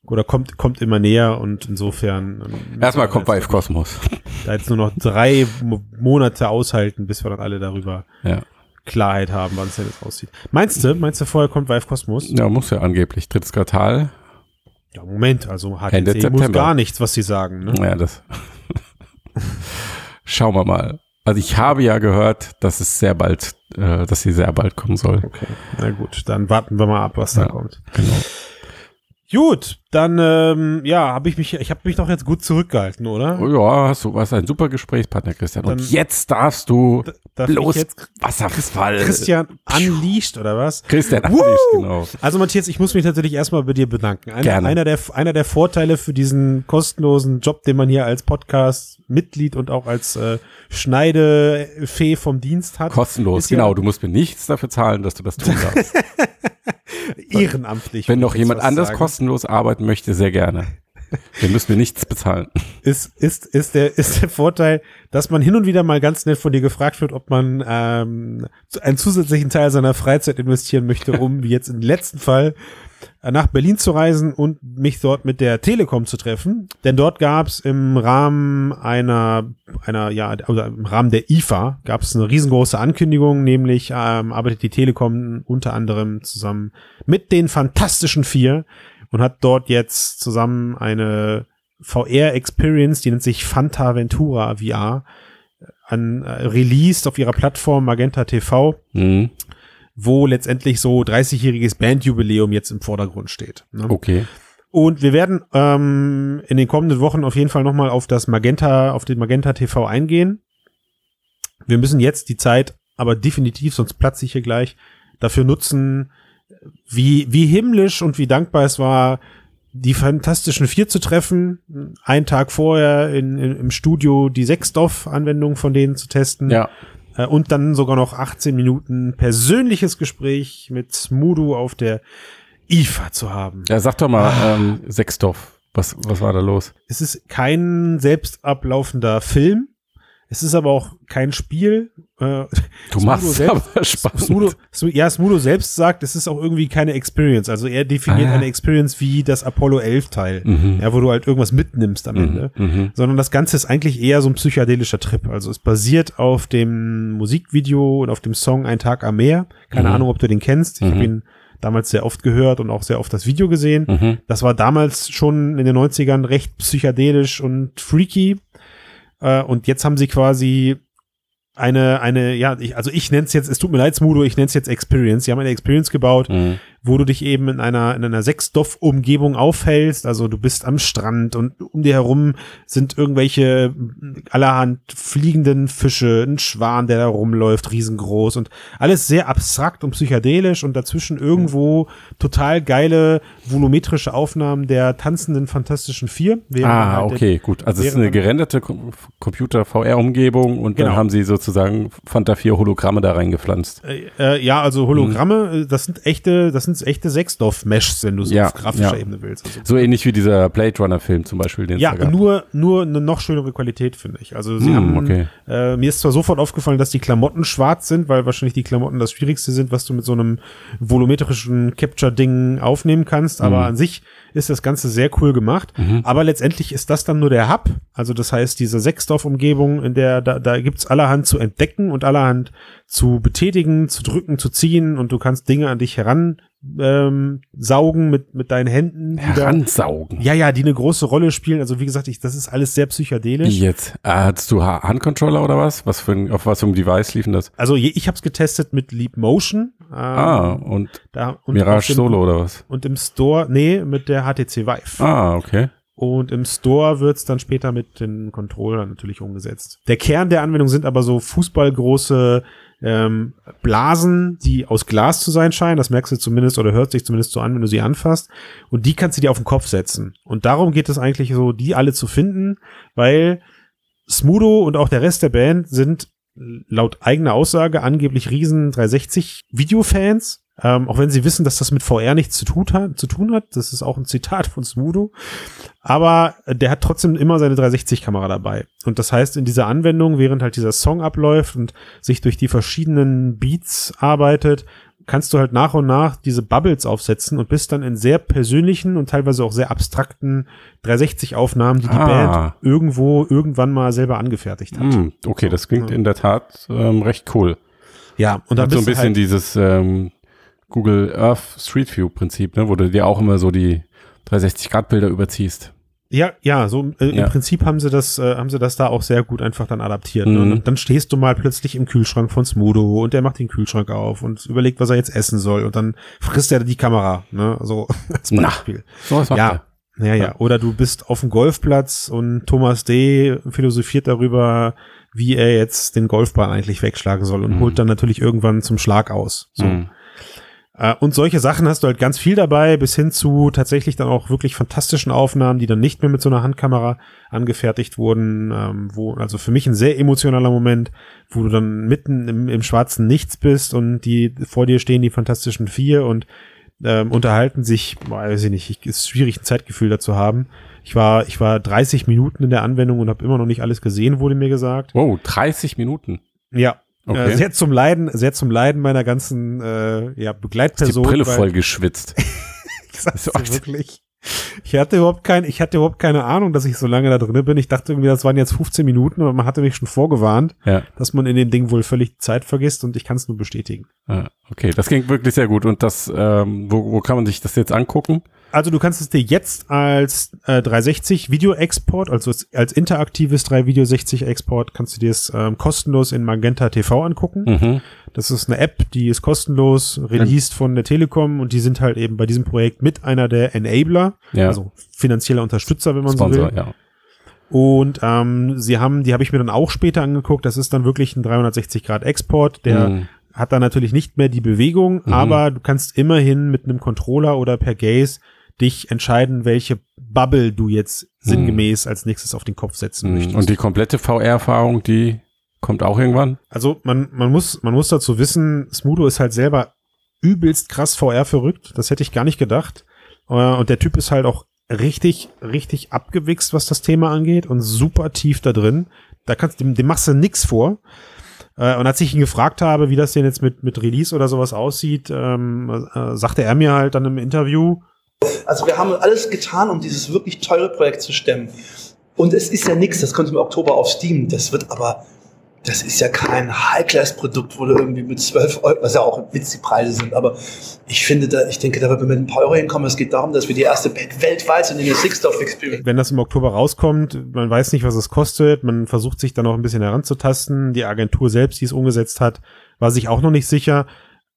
Oder kommt, kommt immer näher und insofern. ähm, Erstmal kommt Vive Cosmos. jetzt- [LAUGHS] Da jetzt nur noch drei Mo- Monate aushalten, bis wir dann alle darüber Ja. Klarheit haben, wann es denn jetzt aussieht. Meinst du, meinst du vorher kommt Vive Cosmos? ja, muss ja angeblich. Drittes Quartal. Ja, Moment, also Ende HTC muss gar nichts, was sie sagen, ne? Ja, das. [LAUGHS] Schauen wir mal. Also ich habe ja gehört, dass es sehr bald, äh, dass sie sehr bald kommen soll. Okay, na gut, dann warten wir mal ab, was da Ja. kommt. Genau. Gut, dann ähm, ja, habe ich mich, ich habe mich doch jetzt gut zurückgehalten, oder? Oh ja, hast du warst ein super Gesprächspartner, Christian. Und Dann- jetzt darfst du Darf bloß Wasserfall. Christian unleashed oder was? Christian, Woo! Unleashed, genau. Also Matthias, ich muss mich natürlich erstmal bei dir bedanken. Einer, Gerne. einer, der, einer der Vorteile für diesen kostenlosen Job, den man hier als Podcast-Mitglied und auch als äh, Schneidefee vom Dienst hat, Kostenlos, genau. Du musst mir nichts dafür zahlen, dass du das tun darfst. [LAUGHS] ehrenamtlich. Wenn noch jemand anders sagen. kostenlos arbeiten möchte, sehr gerne. Wir müssen mir nichts bezahlen. ist, ist, ist, der, ist der Vorteil, dass man hin und wieder mal ganz nett von dir gefragt wird, ob man ähm, einen zusätzlichen Teil seiner Freizeit investieren möchte, um, [LAUGHS] wie jetzt im letzten Fall, äh, nach Berlin zu reisen und mich dort mit der Telekom zu treffen. Denn dort gab es im Rahmen einer, einer, ja, oder im Rahmen der IFA gab es eine riesengroße Ankündigung, nämlich ähm, arbeitet die Telekom unter anderem zusammen mit den Fantastischen Vier und hat dort jetzt zusammen eine VR-Experience, die nennt sich Fanta Ventura VR, an, äh, released auf ihrer Plattform Magenta TV, Mhm. wo letztendlich so 30-jähriges Bandjubiläum jetzt im Vordergrund steht. Ne? Okay. Und wir werden ähm, in den kommenden Wochen auf jeden Fall nochmal auf das Magenta, auf den Magenta TV eingehen. Wir müssen jetzt die Zeit aber definitiv, sonst platze ich hier gleich, dafür nutzen, wie, wie himmlisch und wie dankbar es war, die Fantastischen Vier zu treffen, einen Tag vorher in, in, im Studio die Sexdorf-Anwendung von denen zu testen. Ja. Äh, und dann sogar noch 18 Minuten persönliches Gespräch mit Smudo auf der IFA zu haben. Ja, sag doch mal, ähm, Sexstoff. Was, was war da los? Es ist kein selbst ablaufender Film. Es ist aber auch kein Spiel. Äh, Du Smudo machst selbst- aber spannend. Smudo, Smu- ja, Smudo selbst sagt, es ist auch irgendwie keine Experience. Also er definiert Ah. eine Experience wie das Apollo 11 Teil. Mhm. Ja, wo du halt irgendwas mitnimmst am Ende. Mhm. Mhm. Sondern das Ganze ist eigentlich eher so ein psychedelischer Trip. Also es basiert auf dem Musikvideo und auf dem Song Ein Tag am Meer. Keine Mhm. Ahnung, ob du den kennst. Ich Mhm. habe ihn damals sehr oft gehört und auch sehr oft das Video gesehen. Mhm. Das war damals schon in den 90ern recht psychedelisch und freaky. Äh, und jetzt haben sie quasi eine, eine, ja, ich, also ich nenne es jetzt, es tut mir leid, Smudo, ich nenne es jetzt Experience. Sie haben eine Experience gebaut, Mhm. Wo du dich eben in einer, in einer Sexstoff-Umgebung aufhältst. Also du bist am Strand und um dir herum sind irgendwelche allerhand fliegenden Fische, ein Schwan, der da rumläuft, riesengroß und alles sehr abstrakt und psychedelisch und dazwischen irgendwo total geile volumetrische Aufnahmen der tanzenden Fantastischen Vier. Ah, halt okay, gut. Also es ist eine gerenderte Computer-VR-Umgebung und Genau. dann haben sie sozusagen Fanta 4 Hologramme da reingepflanzt. Äh, äh, ja, also Hologramme, äh, das sind echte, das sind echte Sechsdorf-Meshs, wenn du so Ja, auf grafischer ja. Ebene willst. Also, So ähnlich wie dieser Blade Runner Film zum Beispiel, den ja, nur, nur eine noch schönere Qualität, finde ich. Also sie Hm, haben, okay. äh, mir ist zwar sofort aufgefallen, dass die Klamotten schwarz sind, weil wahrscheinlich die Klamotten das Schwierigste sind, was du mit so einem volumetrischen Capture-Ding aufnehmen kannst, aber Mhm. an sich ist das Ganze sehr cool gemacht. Aber letztendlich ist das dann nur der Hub. Also das heißt, diese Sechsdorf-Umgebung, in der da, da gibt's allerhand zu entdecken und allerhand zu betätigen, zu drücken, zu ziehen und du kannst Dinge an dich heran ähm, saugen mit, mit deinen Händen. die da- Heransaugen. ja, ja, die eine große Rolle spielen. Also wie gesagt, ich, das ist alles sehr psychedelisch. Jetzt? Äh, hattest du Ha- Handcontroller oder was? Was für ein, auf was für ein Device liefen das? Also je- ich habe es getestet mit Leap Motion. Ähm, ah, und da, und Mirage dem, Solo oder was? Und im Store, nee, mit der HTC Vive. Ah, okay. Und im Store wird's dann später mit den Controllern natürlich umgesetzt. Der Kern der Anwendung sind aber so fußballgroße ähm, Blasen, die aus Glas zu sein scheinen. Das merkst du zumindest oder hört sich zumindest so an, wenn du sie anfasst. Und die kannst du dir auf den Kopf setzen. Und darum geht es eigentlich so, die alle zu finden, weil Smudo und auch der Rest der Band sind laut eigener Aussage angeblich riesen 360 Videofans. Ähm, auch wenn sie wissen, dass das mit VR nichts zu tun, hat, zu tun hat. Das ist auch ein Zitat von Smudo. Aber der hat trotzdem immer seine 360-Kamera dabei. Und das heißt, in dieser Anwendung, während halt dieser Song abläuft und sich durch die verschiedenen Beats arbeitet, kannst du halt nach und nach diese Bubbles aufsetzen und bist dann in sehr persönlichen und teilweise auch sehr abstrakten 360-Aufnahmen, die die Ah. Band irgendwo irgendwann mal selber angefertigt hat. Hm, okay, das klingt Ja. in der Tat ähm, recht cool. Ja, und dann Hat so ein bisschen halt, dieses ähm, Google Earth Street View Prinzip, ne, wo du dir auch immer so die 360-Grad-Bilder überziehst. Ja, ja, so äh, Ja. im Prinzip haben sie das, äh, haben sie das da auch sehr gut einfach dann adaptiert. Ne? Mhm. Und dann stehst du mal plötzlich im Kühlschrank von Smudo und der macht den Kühlschrank auf und überlegt, was er jetzt essen soll und dann frisst er die Kamera, ne? So [LAUGHS] als Na. Beispiel. So was macht Ja. Ja, ja, Ja. Oder du bist auf dem Golfplatz und Thomas D. philosophiert darüber, wie er jetzt den Golfball eigentlich wegschlagen soll und Mhm. holt dann natürlich irgendwann zum Schlag aus. So. er. Äh, Und solche Sachen hast du halt ganz viel dabei, bis hin zu tatsächlich dann auch wirklich fantastischen Aufnahmen, die dann nicht mehr mit so einer Handkamera angefertigt wurden, ähm, wo, also für mich ein sehr emotionaler Moment, wo du dann mitten im, im schwarzen Nichts bist und die vor dir stehen die fantastischen vier und ähm, unterhalten sich, weiß ich nicht, ich, ist schwierig ein Zeitgefühl dazu haben. Ich war, ich war 30 Minuten in der Anwendung und habe immer noch nicht alles gesehen, wurde mir gesagt. Wow, 30 Minuten. Ja. Okay. Äh, sehr zum Leiden, sehr zum Leiden meiner ganzen äh, ja, Ist Begleitperson. die Brille voll geschwitzt. [LAUGHS] ich sag's dir wirklich. Ich hatte überhaupt kein, ich hatte überhaupt keine Ahnung, dass ich so lange da drin bin. Ich dachte irgendwie, das waren jetzt 15 Minuten, aber man hatte mich schon vorgewarnt, ja. dass man in dem Ding wohl völlig Zeit vergisst und ich kann es nur bestätigen. Ah, Okay, das klingt wirklich sehr gut. Und das, ähm, wo, wo kann man sich das jetzt angucken? Also du kannst es dir jetzt als äh, 360 Video-Export, also als, interaktives 3 Video 60 Export, kannst du dir es ähm, kostenlos in Magenta TV angucken. Mhm. Das ist eine App, die ist kostenlos, released von der Telekom und die sind halt eben bei diesem Projekt mit einer der Enabler, Ja, also finanzieller Unterstützer, wenn man so Sponsor, will. ja. Und ähm, sie haben, die habe ich mir dann auch später angeguckt. Das ist dann wirklich ein 360 Grad Export. Der Mhm. hat dann natürlich nicht mehr die Bewegung, Mhm. aber du kannst immerhin mit einem Controller oder per Gaze dich entscheiden, welche Bubble du jetzt sinngemäß als nächstes auf den Kopf setzen Mhm. möchtest. Und die komplette VR-Erfahrung, die kommt auch irgendwann? Also man, man muss, man muss dazu wissen, Smudo ist halt selber übelst krass VR verrückt. Das hätte ich gar nicht gedacht. Äh, Und der Typ ist halt auch richtig, richtig abgewichst, was das Thema angeht und super tief da drin. Da kannst dem, dem machst du nix vor. Äh, Und als ich ihn gefragt habe, wie das denn jetzt mit, mit Release oder sowas aussieht, ähm, äh, sagte er mir halt dann im Interview, Also wir haben alles getan, um dieses wirklich teure Projekt zu stemmen. Und es ist ja nichts, das kommt im Oktober auf Steam. Das wird aber, das ist ja kein High-Class-Produkt, wo du irgendwie mit 12 Euro, was ja auch Witz die Preise sind, aber ich finde da, ich denke, da wird man mit ein paar Euro hinkommen. Es geht darum, dass wir die erste Band weltweit in der Six-Dorf Experience. wenn das im Oktober rauskommt, man weiß nicht, was es kostet, man versucht sich dann noch ein bisschen heranzutasten. Die Agentur selbst, die es umgesetzt hat, war sich auch noch nicht sicher.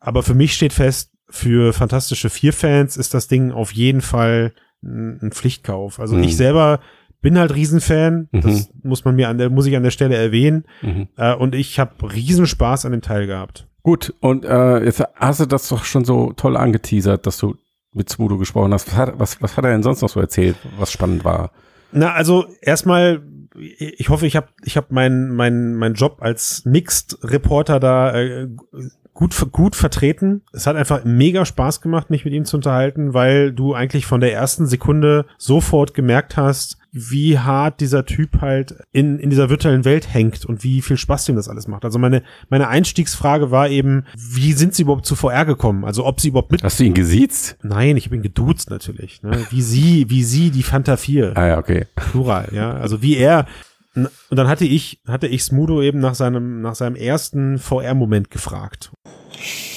Aber für mich steht fest, für Fantastische Vier-Fans ist das Ding auf jeden Fall ein Pflichtkauf. Also Mhm. ich selber bin halt Riesenfan, Mhm. das muss man mir an der, muss ich an der Stelle erwähnen. Mhm. Äh, und ich habe Riesenspaß an dem Teil gehabt. Gut, und äh, jetzt hast du das doch schon so toll angeteasert, dass du mit Smudo gesprochen hast. Was hat, was, was hat er denn sonst noch so erzählt, was spannend war? Na, also erstmal, ich hoffe, ich habe ich hab meinen mein, mein Job als Mixed-Reporter da äh, gut, gut vertreten. Es hat einfach mega Spaß gemacht, mich mit ihm zu unterhalten, weil du eigentlich von der ersten Sekunde sofort gemerkt hast, wie hart dieser Typ halt in, in dieser virtuellen Welt hängt und wie viel Spaß ihm das alles macht. Also meine, meine Einstiegsfrage war eben, wie sind sie überhaupt zu VR gekommen? Also ob sie überhaupt mit. Hast du ihn gesiezt? Nein, ich habe ihn geduzt natürlich. Ne? Wie sie, wie sie die Fanta 4. Ah ja, okay. Plural, ja. Also wie er. Und dann hatte ich, hatte ich Smudo eben nach seinem, nach seinem ersten VR-Moment gefragt.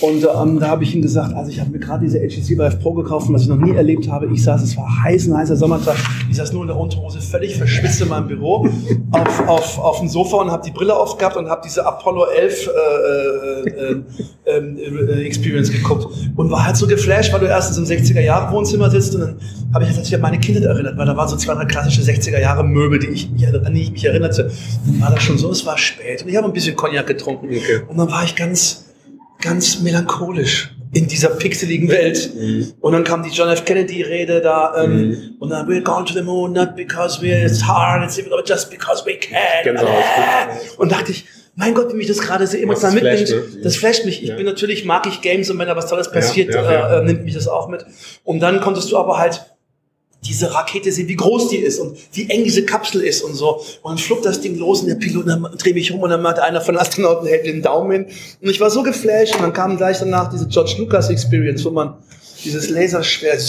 Und ähm, da habe ich ihm gesagt, also ich habe mir gerade diese HTC Vive Pro gekauft, was ich noch nie erlebt habe. Ich saß, es war heiß, ein heißer Sommertag. Ich saß nur in der Unterhose, völlig verschwitzt in meinem Büro auf, auf, auf dem Sofa und habe die Brille aufgehabt und habe diese Apollo 11 äh, äh, äh, äh, Experience geguckt und war halt so geflasht, weil du erstens im 60er Jahre Wohnzimmer sitzt und dann habe ich ich habe meine Kinder erinnert, weil da waren so zwei, drei klassische 60er Jahre Möbel, die ich, an die ich mich erinnerte. Dann war das schon so, es war spät und ich habe ein bisschen Cognac getrunken okay. und dann war ich ganz ganz melancholisch in dieser pixeligen Welt. Mhm. Und dann kam die John F. Kennedy-Rede da ähm, mhm. und dann we're going to the moon not because we're it's hard, it's just because we can. Genau. Und dachte ich, mein Gott, wie mich das gerade so emotional mitnimmt. Ne? Das flasht mich. Ich ja. bin natürlich, mag ich Games und wenn da was Tolles passiert, ja, ja, äh, nimmt mich das auch mit. Und dann konntest du aber halt diese Rakete sehen, wie groß die ist und wie eng diese Kapsel ist und so. Und dann flog das Ding los und der Pilot dann dreht mich um und dann macht einer von den Astronauten hält den Daumen hin. Und ich war so geflasht und dann kam gleich danach diese George Lucas Experience, wo man dieses Laserschwert,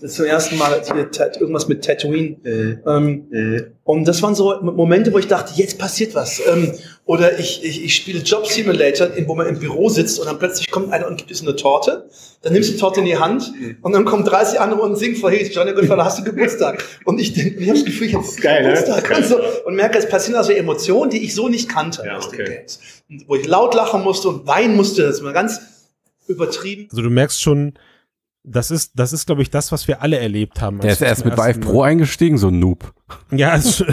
das zum ersten Mal hier, irgendwas mit Tatooine. Äh, ähm, äh. Und das waren so Momente, wo ich dachte, jetzt passiert was. Ähm, oder ich, ich, ich spiele Job Simulator, wo man im Büro sitzt und dann plötzlich kommt einer und gibt es eine Torte. Dann nimmst du die Torte in die Hand und dann kommen 30 andere und singen vor, hey, Johnny Goodfellow, hast du Geburtstag? Und ich denke, ich habe das Gefühl, ich habe geil, ne? Geburtstag. Ne? Und, so, und merke, es passieren also Emotionen, die ich so nicht kannte ja, aus okay. den Games. Wo ich laut lachen musste und weinen musste, das war ganz übertrieben. Also du merkst schon, das ist, das ist, glaube ich, das, was wir alle erlebt haben. Der ist erst mit Vive Pro eingestiegen, so ein Noob. Ja, also,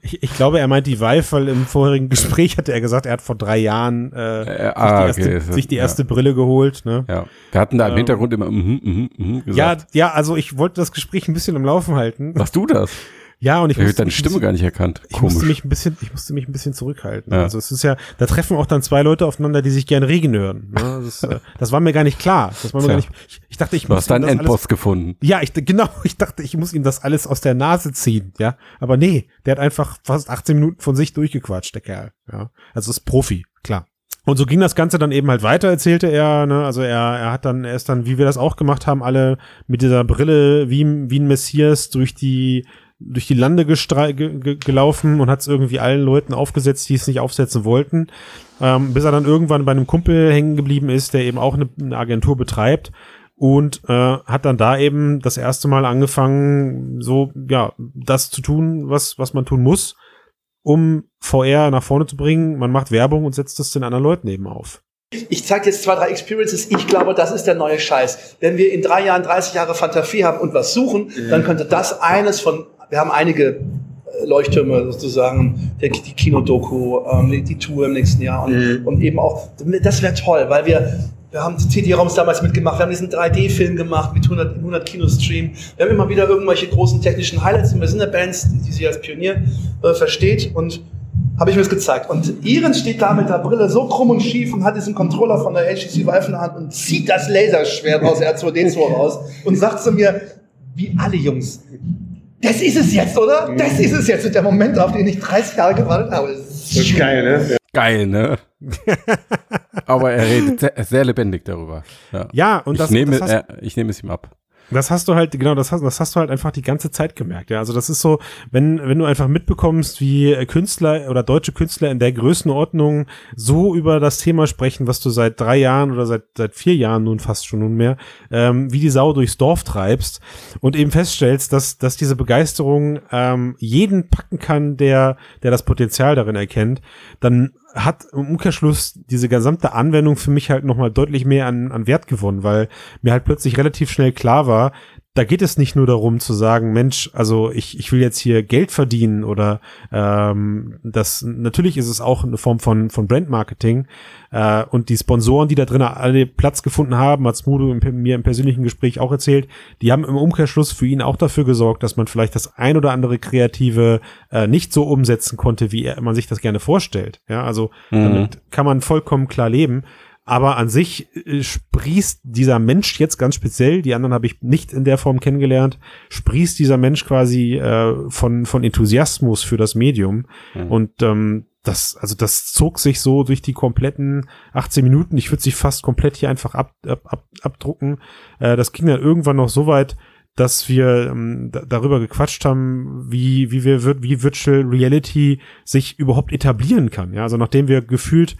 ich, ich, glaube, er meint die Vive, weil im vorherigen Gespräch hatte er gesagt, er hat vor drei Jahren äh, äh, ah, sich, die erste, okay. sich die erste ja. Brille geholt. Ne? Ja, wir hatten da im ähm, Hintergrund immer mhm, mhm, mhm gesagt. Ja, ja, also ich wollte das Gespräch ein bisschen am Laufen halten. Machst du das? Ja, und ich, musste deine Stimme gar nicht erkannt. Ich musste mich ein bisschen, ich musste mich ein bisschen zurückhalten. Ja. Also es ist ja, da treffen auch dann zwei Leute aufeinander, die sich gerne Regen hören. Ne? [LAUGHS] Das, äh, das, war mir gar nicht klar. Das war mir gar nicht. Ich, ich dachte, ich du muss hast deinen Endboss alles, gefunden. Ja, ich genau. [LAUGHS] Ich dachte, ich muss ihm das alles aus der Nase ziehen. Ja, aber nee, der hat einfach fast 18 Minuten von sich durchgequatscht, der Kerl. Ja, also ist Profi, klar. Und so ging das Ganze dann eben halt weiter, erzählte er. Ne? Also er, er hat dann, er ist dann, wie wir das auch gemacht haben, alle mit dieser Brille wie, wie ein Messias durch die durch die Lande ge gelaufen und hat es irgendwie allen Leuten aufgesetzt, die es nicht aufsetzen wollten, ähm, bis er dann irgendwann bei einem Kumpel hängen geblieben ist, der eben auch eine, eine Agentur betreibt und äh, hat dann da eben das erste Mal angefangen, so ja das zu tun, was was man tun muss, um VR nach vorne zu bringen. Man macht Werbung und setzt das den anderen Leuten eben auf. Ich zeige jetzt zwei, drei Experiences. Ich glaube, das ist der neue Scheiß. Wenn wir in drei Jahren 30 Jahre Fantasie haben und was suchen, dann könnte das eines von wir haben einige äh, Leuchttürme sozusagen, die Kinodoku, ähm, die Tour im nächsten Jahr und, mhm. und eben auch, das wäre toll, weil wir, wir haben CD-Raums damals mitgemacht, wir haben diesen 3D-Film gemacht mit 100, 100 Kinostream, wir haben immer wieder irgendwelche großen technischen Highlights und wir sind eine Band, die, die sich als Pionier äh, versteht und habe ich mir das gezeigt. Und Iren steht da mit der Brille so krumm und schief und hat diesen Controller von der HTC Vive in der Hand und zieht das Laserschwert aus R2D2 raus und sagt zu mir, wie alle Jungs, das ist es jetzt, oder? Das mhm. ist es jetzt. der Moment, auf den ich 30 Jahre gewartet habe. Das ist geil, ne? Geil, ne? [LAUGHS] Aber er redet sehr, sehr lebendig darüber. Ja, ja und das, ich nehme, das äh, ich nehme es ihm ab. Das hast du halt, genau, das hast, das hast du halt einfach die ganze Zeit gemerkt. Ja, also das ist so, wenn, wenn du einfach mitbekommst, wie Künstler oder deutsche Künstler in der Größenordnung so über das Thema sprechen, was du seit drei Jahren oder seit, seit vier Jahren nun fast schon nunmehr, ähm, wie die Sau durchs Dorf treibst und eben feststellst, dass, dass diese Begeisterung ähm, jeden packen kann, der, der das Potenzial darin erkennt, dann hat im Umkehrschluss diese gesamte Anwendung für mich halt nochmal deutlich mehr an, an Wert gewonnen, weil mir halt plötzlich relativ schnell klar war, da geht es nicht nur darum zu sagen, Mensch, also ich, ich will jetzt hier Geld verdienen oder ähm, das natürlich ist es auch eine Form von, von Brandmarketing äh, und die Sponsoren, die da drin alle Platz gefunden haben, hat Smudo mir im persönlichen Gespräch auch erzählt, die haben im Umkehrschluss für ihn auch dafür gesorgt, dass man vielleicht das ein oder andere Kreative äh, nicht so umsetzen konnte, wie er, man sich das gerne vorstellt. Ja, also mhm. damit kann man vollkommen klar leben. Aber an sich äh, sprießt dieser Mensch jetzt ganz speziell, die anderen habe ich nicht in der Form kennengelernt, sprießt dieser Mensch quasi äh, von, von Enthusiasmus für das Medium. Mhm. Und ähm, das, also das zog sich so durch die kompletten 18 Minuten. Ich würde sie fast komplett hier einfach ab, ab, ab, abdrucken. Äh, das ging dann irgendwann noch so weit, dass wir ähm, da, darüber gequatscht haben, wie, wie wir wie Virtual Reality sich überhaupt etablieren kann. Ja, also nachdem wir gefühlt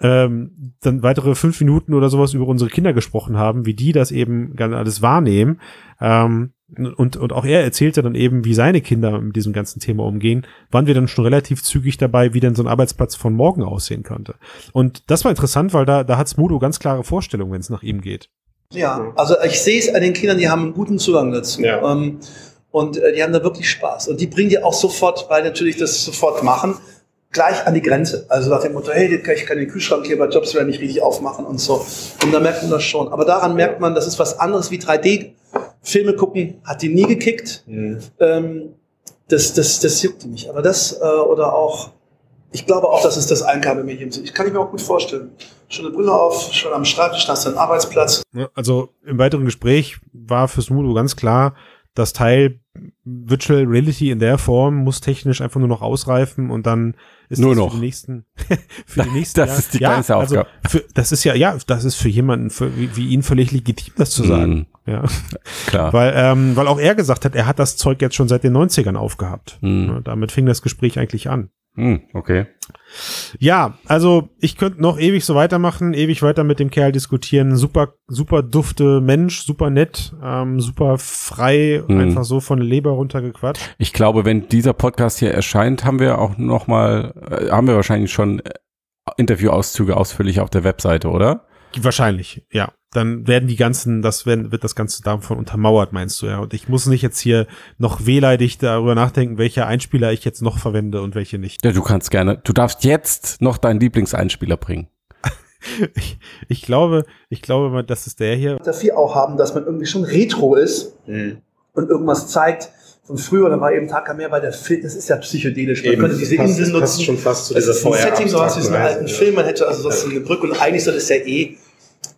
ähm, dann weitere fünf Minuten oder sowas über unsere Kinder gesprochen haben, wie die das eben gerne alles wahrnehmen. Ähm, und, und auch er erzählte dann eben, wie seine Kinder mit diesem ganzen Thema umgehen, waren wir dann schon relativ zügig dabei, wie denn so ein Arbeitsplatz von morgen aussehen könnte. Und das war interessant, weil da, da hat Smudo ganz klare Vorstellungen, wenn es nach ihm geht. Ja, also ich sehe es an den Kindern, die haben einen guten Zugang dazu. Ja. Ähm, und äh, die haben da wirklich Spaß. Und die bringen die auch sofort, weil natürlich das sofort machen, gleich an die Grenze. Also nach dem Motto, hey, ich kann den Kühlschrank hier bei Jobs wieder nicht richtig aufmachen und so. Und da merkt man das schon. Aber daran merkt man, das ist was anderes wie 3D. Filme gucken, hat die nie gekickt. Mhm. Ähm, das, das, das juckt die nicht. Aber das äh, oder auch, ich glaube auch, dass es das Eingabemedium sind. Ich kann ich mir auch gut vorstellen. Schon eine Brille auf, schon am Schreibtisch, hast du einen Arbeitsplatz. Also im weiteren Gespräch war für Smudo ganz klar, das Teil Virtual Reality in der Form muss technisch einfach nur noch ausreifen und dann ist Nur das noch. [LAUGHS] für die nächsten für die nächsten Das Jahre- ist die ja, kleinste also Aufgabe. für, das ist ja ja das ist für jemanden für, wie, wie ihn völlig legitim das zu sagen Mhm, ja klar. weil ähm, weil auch er gesagt hat er hat das Zeug jetzt schon seit den 90ern aufgehabt Mhm. Ja, damit fing das Gespräch eigentlich an Hm, okay. Ja, also ich könnte noch ewig so weitermachen, ewig weiter mit dem Kerl diskutieren. Super, super dufte Mensch, super nett, ähm, super frei, Mhm. einfach so von Leber runtergequatscht. Ich glaube, wenn dieser Podcast hier erscheint, haben wir auch noch mal, äh, haben wir wahrscheinlich schon äh, Interviewauszüge ausführlich auf der Webseite, oder? Wahrscheinlich, ja. Dann werden die ganzen, das werden, wird das Ganze davon untermauert, meinst du, ja. Und ich muss nicht jetzt hier noch wehleidig darüber nachdenken, welche Einspieler ich jetzt noch verwende und welche nicht. Ja, du kannst gerne. Du darfst jetzt noch deinen Lieblingseinspieler bringen. [LAUGHS] Ich, ich glaube, ich glaube mal, das ist der hier. Dafür auch haben, dass man irgendwie schon retro ist und irgendwas zeigt von früher. Da war eben Tag mehr bei der Film. Das ist ja psychedelisch. Man könnte diese passt, Insel passt nutzen. schon fast zu Das dieser ist ein Setting, du hast diesen alten Reise, Film, man hätte also so eine Brücke und eigentlich soll es ja eh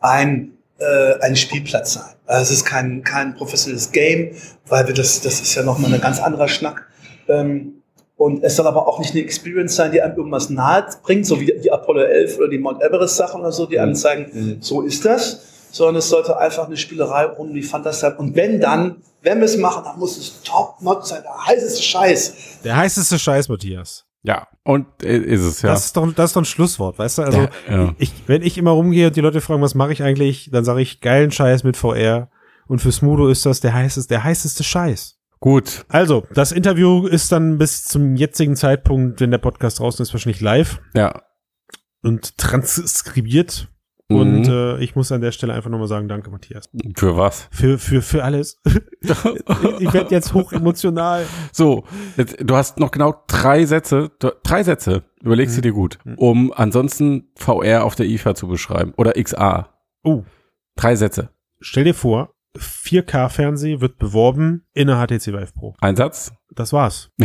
ein, äh, ein Spielplatz sein. Also es ist kein, kein professionelles Game, weil wir das, das ist ja nochmal ein ganz anderer Schnack. Ähm, und es soll aber auch nicht eine Experience sein, die einem irgendwas nahe bringt, so wie die Apollo 11 oder die Mount Everest Sachen oder so, die einem zeigen, Mhm. so ist das, sondern es sollte einfach eine Spielerei ohne die Fantasie sein. Und wenn dann, wenn wir es machen, dann muss es top-notch sein, der heißeste Scheiß. Der heißeste Scheiß, Matthias. Ja, und äh, ist es, ja. Das ist doch, das ist doch ein Schlusswort, weißt du? Also, ja, ja. ich, wenn ich immer rumgehe und die Leute fragen, was mache ich eigentlich, dann sage ich geilen Scheiß mit VR. Und für Smudo ist das der heißeste, der heißeste Scheiß. Gut. Also, das Interview ist dann bis zum jetzigen Zeitpunkt, wenn der Podcast draußen ist, wahrscheinlich live Ja. und transkribiert. Mhm. Und äh, ich muss an der Stelle einfach nochmal sagen, danke, Matthias. Für was? Für, für, für alles. [LAUGHS] ich werde jetzt hoch emotional. So, jetzt, du hast noch genau drei Sätze, drei Sätze, überlegst Mhm. du dir gut, um ansonsten VR auf der IFA zu beschreiben. Oder XA. Oh, Drei Sätze. stell dir vor, 4K-Fernseh wird beworben in der HTC Vive Pro. Ein Satz? Das war's. [LAUGHS]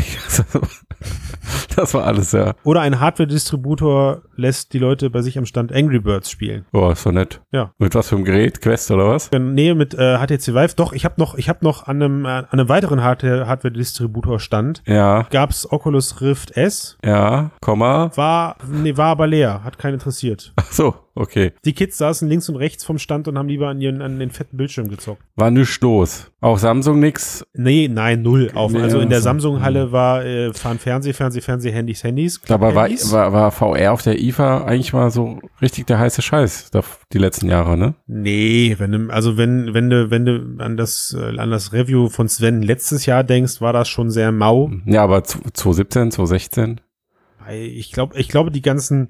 Das war alles, ja. Oder ein Hardware-Distributor lässt die Leute bei sich am Stand Angry Birds spielen. Oh, ist doch nett. Ja. Mit was für einem Gerät? Quest oder was? Nähe mit äh, HTC Vive. Doch, ich habe noch, ich habe noch an einem, äh, an einem weiteren Hardware- Hardware-Distributor Stand. Ja, Gab's Oculus Rift S. ja, Komma. War, nee, war aber leer. Hat keinen interessiert. [LAUGHS] Ach so, okay. Die Kids saßen links und rechts vom Stand und haben lieber an, ihren, an den fetten Bildschirm gezockt. War nichts los. Auch Samsung nix. Nee, nein, null auf. Nee, also in der also, Samsung-Halle war, äh, fahren Fernseh, Fernseh, Fernseh, Handys, Handys. Aber war, Handys. war, war VR auf der IFA eigentlich mal so richtig der heiße Scheiß die letzten Jahre, ne? Nee, wenn du, also wenn, wenn du, wenn du an das, äh, an das Review von Sven letztes Jahr denkst, war das schon sehr mau. Ja, aber zu- 2017, 2016. Weil Ich glaube, ich glaube, die ganzen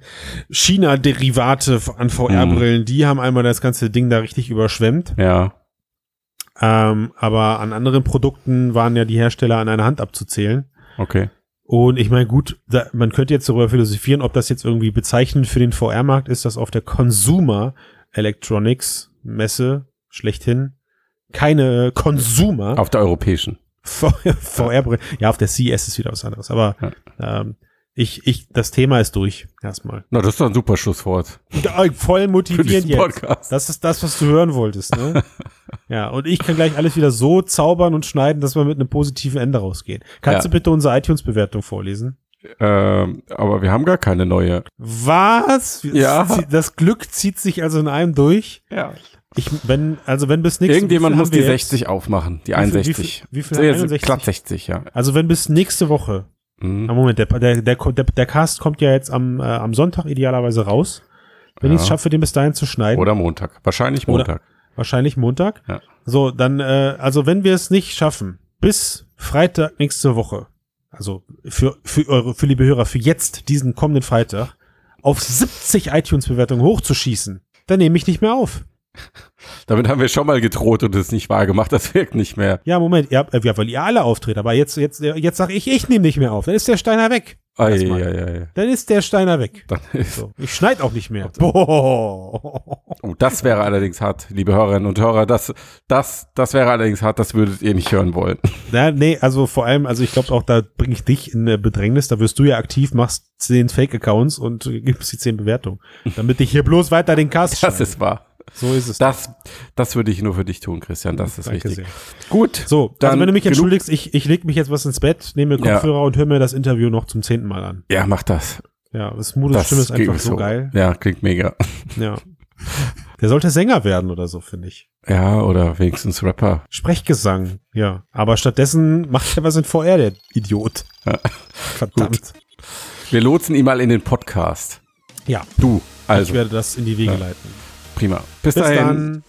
China-Derivate an VR-Brillen, die haben einmal das ganze Ding da richtig überschwemmt. Ja. Ähm, aber an anderen Produkten waren ja die Hersteller an einer Hand abzuzählen. Okay. Und ich meine, gut, da, man könnte jetzt darüber philosophieren, ob das jetzt irgendwie bezeichnend für den VR-Markt ist, dass auf der Consumer Electronics Messe schlechthin keine Consumer Auf der europäischen. VR-Brillen, ja, auf der CES ist wieder was anderes, aber ähm, Ich, ich, das Thema ist durch. Erstmal. Na, das ist doch ein super Schlusswort. Ja, Voll motivierend jetzt. Podcast. Das ist das, was du hören wolltest, ne? [LAUGHS] ja, und ich kann gleich alles wieder so zaubern und schneiden, dass wir mit einem positiven Ende rausgehen. Kannst Ja. du bitte unsere iTunes-Bewertung vorlesen? Ähm, aber wir haben gar keine neue. Was? Ja. Das, Glück zieht sich also in einem durch. Ja. Ich, wenn, also wenn bis nächste Irgendjemand wie viel muss die wir jetzt? 60 aufmachen, die viel- 61. wie viel- wie viel haben jetzt 61? Glatt 60, ja. Also wenn bis nächste Woche Mhm. Ah, Moment, der, der, der, der, Cast kommt ja jetzt am, äh, am Sonntag idealerweise raus. Wenn Ja. ich es schaffe, den bis dahin zu schneiden. Oder Montag. Wahrscheinlich Oder- Montag. Wahrscheinlich Montag. Ja. So, dann, äh, also wenn wir es nicht schaffen, bis Freitag nächste Woche, also für, für eure, für liebe Hörer, für jetzt, diesen kommenden Freitag, auf 70 iTunes-Bewertungen hochzuschießen, dann nehme ich nicht mehr auf. [LAUGHS] Damit haben wir schon mal gedroht und es nicht wahr gemacht. Das wirkt nicht mehr. Ja, Moment, habt, äh, ja, weil ihr alle auftritt, aber jetzt, jetzt, jetzt sag ich, ich nehme nicht mehr auf. Dann ist der Steiner weg. Ei, ei, ei. Dann ist der Steiner weg. [LAUGHS] So, ich schneid auch nicht mehr. Boah. [LAUGHS] oh, das wäre allerdings hart, liebe Hörerinnen und Hörer. Das, das, das wäre allerdings hart. Das würdet ihr nicht hören wollen. [LAUGHS] Na, nee, also vor allem, also ich glaube auch, da bringe ich dich in eine Bedrängnis. Da wirst du ja aktiv, machst zehn Fake-Accounts und gibst die zehn Bewertungen. Damit ich hier bloß weiter den Cast Das schneide. ist wahr. So ist es. Das, das würde ich nur für dich tun, Christian. Das ist Danke wichtig. sehr. Gut. So, Dann also wenn du mich genug- entschuldigst, ich, ich leg mich jetzt was ins Bett, nehme Ja. Kopfhörer und höre mir das Interview noch zum zehnten Mal an. Ja, mach das. Ja, das Mudes Das Stimme ist einfach so geil. Ja, klingt mega. Ja. Der sollte Sänger werden oder so, finde ich. Ja, oder wenigstens Rapper. Sprechgesang, ja. Aber stattdessen macht er was in VR, der Idiot. Ja. Verdammt. Wir lotsen ihn mal in den Podcast. Ja, Du. Also, ich werde das in die Wege Ja. leiten. Prima. Bis, Bis dahin. dann.